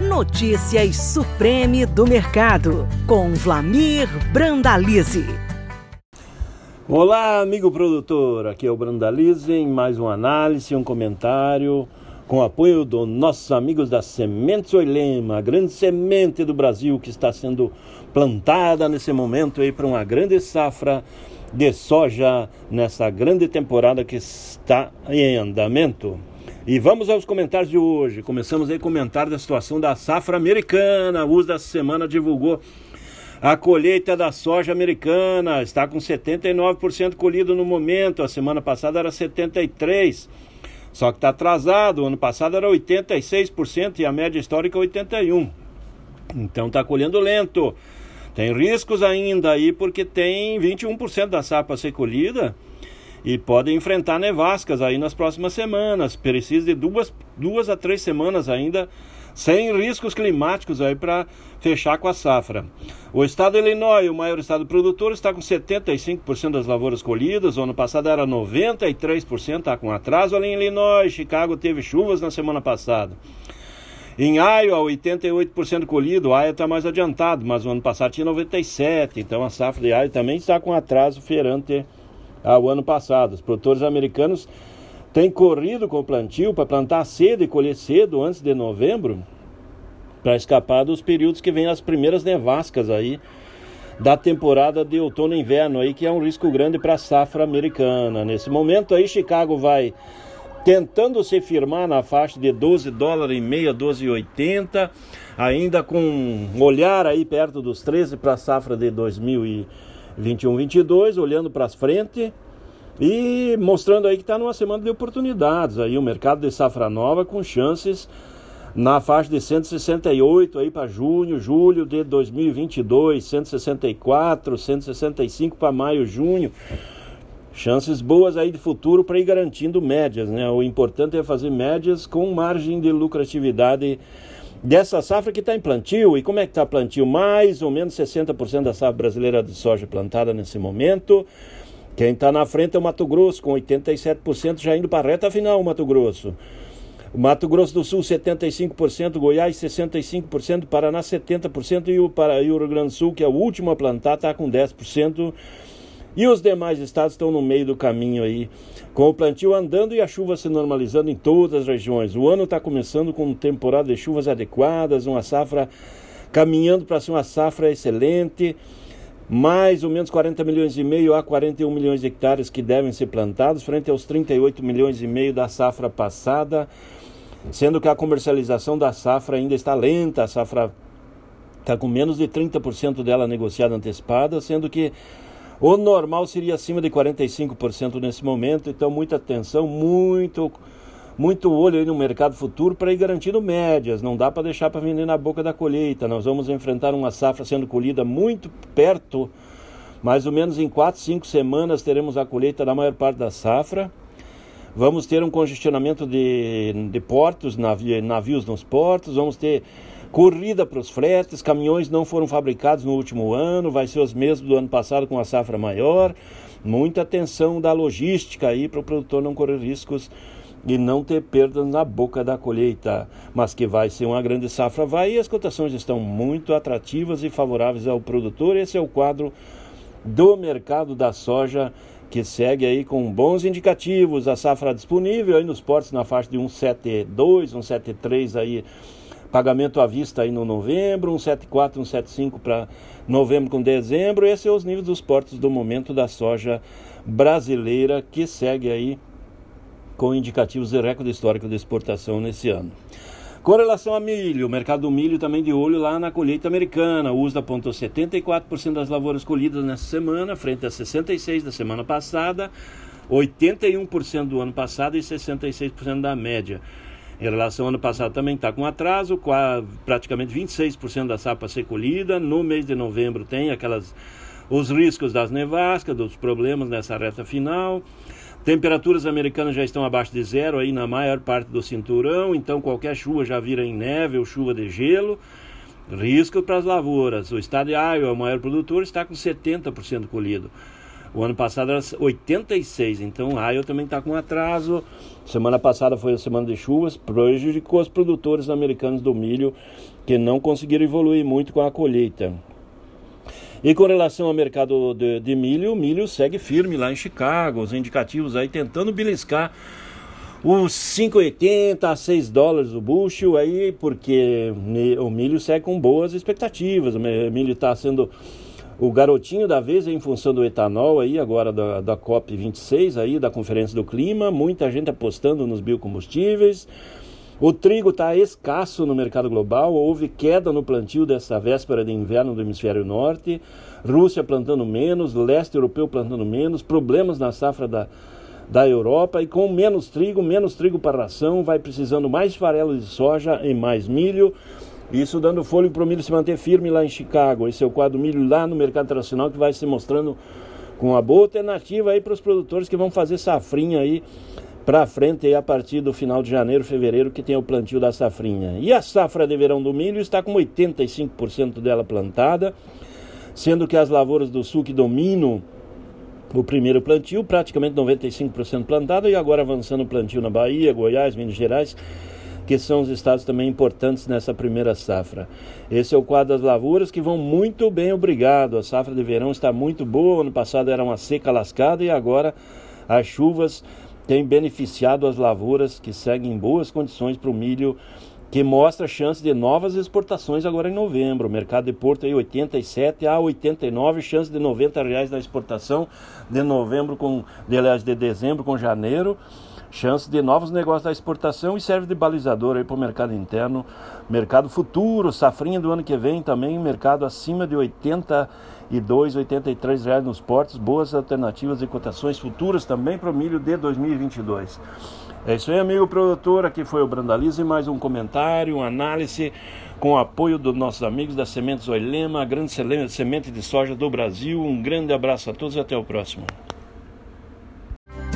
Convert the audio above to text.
Notícias Supreme do Mercado, com Vlamir Brandalize. Olá, amigo produtor. Aqui é o Brandalize em mais uma análise, um comentário com apoio dos nossos amigos da Sementes Oilema, a grande semente do Brasil que está sendo plantada nesse momento aí para uma grande safra de soja nessa grande temporada que está em andamento. E vamos aos comentários de hoje. Começamos aí a comentar da situação da safra americana. O uso dessa semana divulgou a colheita da soja americana. Está com 79% colhido no momento. A semana passada era 73%. Só que está atrasado. O ano passado era 86% e a média histórica 81%. Então está colhendo lento. Tem riscos ainda aí porque tem 21% da safra a ser colhida e podem enfrentar nevascas aí nas próximas semanas. Precisa de duas, duas a três semanas ainda sem riscos climáticos aí para fechar com a safra. O estado de Illinois, o maior estado produtor, está com 75% das lavouras colhidas. O ano passado era 93%, está com atraso ali em Illinois. Chicago teve chuvas na semana passada. Em Iowa, 88% colhido. Iowa está mais adiantado, mas o ano passado tinha 97%. Então a safra de Iowa também está com atraso ferante ao ano passado. Os produtores americanos têm corrido com o plantio para plantar cedo e colher cedo, antes de novembro, para escapar dos períodos que vem as primeiras nevascas aí da temporada de outono e inverno aí, que é um risco grande para a safra americana. Nesse momento aí, Chicago vai tentando se firmar na faixa de 12 dólares e meia, 12,80, ainda com um olhar aí perto dos 13 para a safra de 2020 21, 22, olhando para frente e mostrando aí que está numa semana de oportunidades. Aí o mercado de safra nova com chances na faixa de 168 aí para junho, julho de 2022, 164, 165 para maio, junho. Chances boas aí de futuro para ir garantindo médias, né? O importante é fazer médias com margem de lucratividade dessa safra que está em plantio. E como é que está plantio? Mais ou menos 60% da safra brasileira de soja plantada nesse momento. Quem está na frente é o Mato Grosso, com 87% já indo para a reta final, o Mato Grosso. Mato Grosso do Sul, 75%, Goiás, 65%, Paraná, 70%, e o, Para... e o Rio Grande do Sul, que é o último a plantar, está com 10%. E os demais estados estão no meio do caminho aí, com o plantio andando e a chuva se normalizando em todas as regiões. O ano está começando com temporada de chuvas adequadas, uma safra caminhando para ser uma safra excelente. Mais ou menos 40 milhões e meio a 41 milhões de hectares que devem ser plantados, frente aos 38 milhões e meio da safra passada, sendo que a comercialização da safra ainda está lenta, a safra está com menos de 30% dela negociada antecipada, sendo que o normal seria acima de 45% nesse momento, então muita atenção, muito muito olho aí no mercado futuro para ir garantindo médias. Não dá para deixar para vender na boca da colheita. Nós vamos enfrentar uma safra sendo colhida muito perto, mais ou menos em 4, 5 semanas teremos a colheita da maior parte da safra. Vamos ter um congestionamento de, de portos, navios, navios nos portos, vamos ter Corrida para os fretes, caminhões não foram fabricados no último ano, vai ser os mesmos do ano passado com a safra maior. Muita atenção da logística aí para o produtor não correr riscos e não ter perdas na boca da colheita, mas que vai ser uma grande safra, vai e as cotações estão muito atrativas e favoráveis ao produtor. Esse é o quadro do mercado da soja que segue aí com bons indicativos, a safra disponível aí nos portos na faixa de 172, 173 aí pagamento à vista aí no novembro, 174, 175 para novembro com dezembro. Esses são os níveis dos portos do momento da soja brasileira que segue aí com indicativos de recorde histórico de exportação nesse ano. Com relação a milho, o mercado do milho também de olho lá na colheita americana. O USDA apontou 74% das lavouras colhidas nessa semana, frente a 66% da semana passada, 81% do ano passado e 66% da média. Em relação ao ano passado também está com atraso, praticamente 26% da safra ser colhida. No mês de novembro tem aquelas os riscos das nevascas, dos problemas nessa reta final. Temperaturas americanas já estão abaixo de zero aí na maior parte do cinturão, então qualquer chuva já vira em neve ou chuva de gelo. Risco para as lavouras. O estado de Iowa, o maior produtor, está com 70% colhido. O ano passado era 86, então Iowa também está com atraso. Semana passada foi a semana de chuvas, prejudicou os produtores americanos do milho que não conseguiram evoluir muito com a colheita. E com relação ao mercado de, de milho, o milho segue firme lá em Chicago, os indicativos aí tentando beliscar os 5,80 a 6 dólares o bushel aí, porque o milho segue com boas expectativas. O milho está sendo o garotinho da vez em função do etanol aí, agora da, da COP26 aí, da Conferência do Clima, muita gente apostando nos biocombustíveis. O trigo está escasso no mercado global, houve queda no plantio dessa véspera de inverno do hemisfério norte, Rússia plantando menos, leste europeu plantando menos, problemas na safra da, da Europa e com menos trigo, menos trigo para ração, vai precisando mais farelo de soja e mais milho. Isso dando fôlego para o milho se manter firme lá em Chicago. Esse é o quadro milho lá no mercado internacional que vai se mostrando com uma boa alternativa aí para os produtores que vão fazer safrinha aí para frente aí a partir do final de janeiro, fevereiro, que tem o plantio da safrinha. E a safra de verão do milho está com 85% dela plantada, sendo que as lavouras do sul que dominam o primeiro plantio, praticamente 95% plantado, e agora avançando o plantio na Bahia, Goiás, Minas Gerais que são os estados também importantes nessa primeira safra. Esse é o quadro das lavouras que vão muito bem, obrigado. A safra de verão está muito boa. Ano passado era uma seca lascada e agora as chuvas têm beneficiado as lavouras que seguem em boas condições para o milho que mostra chance de novas exportações agora em novembro. O mercado de Porto aí 87 a 89, chance de 90 reais na exportação de novembro com, de, de dezembro com janeiro chance de novos negócios da exportação e serve de balizador para o mercado interno, mercado futuro, safrinha do ano que vem também, mercado acima de 82, 83 reais nos portos, boas alternativas e cotações futuras também para o milho de 2022. É isso aí, amigo produtor, aqui foi o Brandalize, mais um comentário, uma análise com o apoio dos nossos amigos da Sementes Oilema, a grande semente de soja do Brasil. Um grande abraço a todos e até o próximo.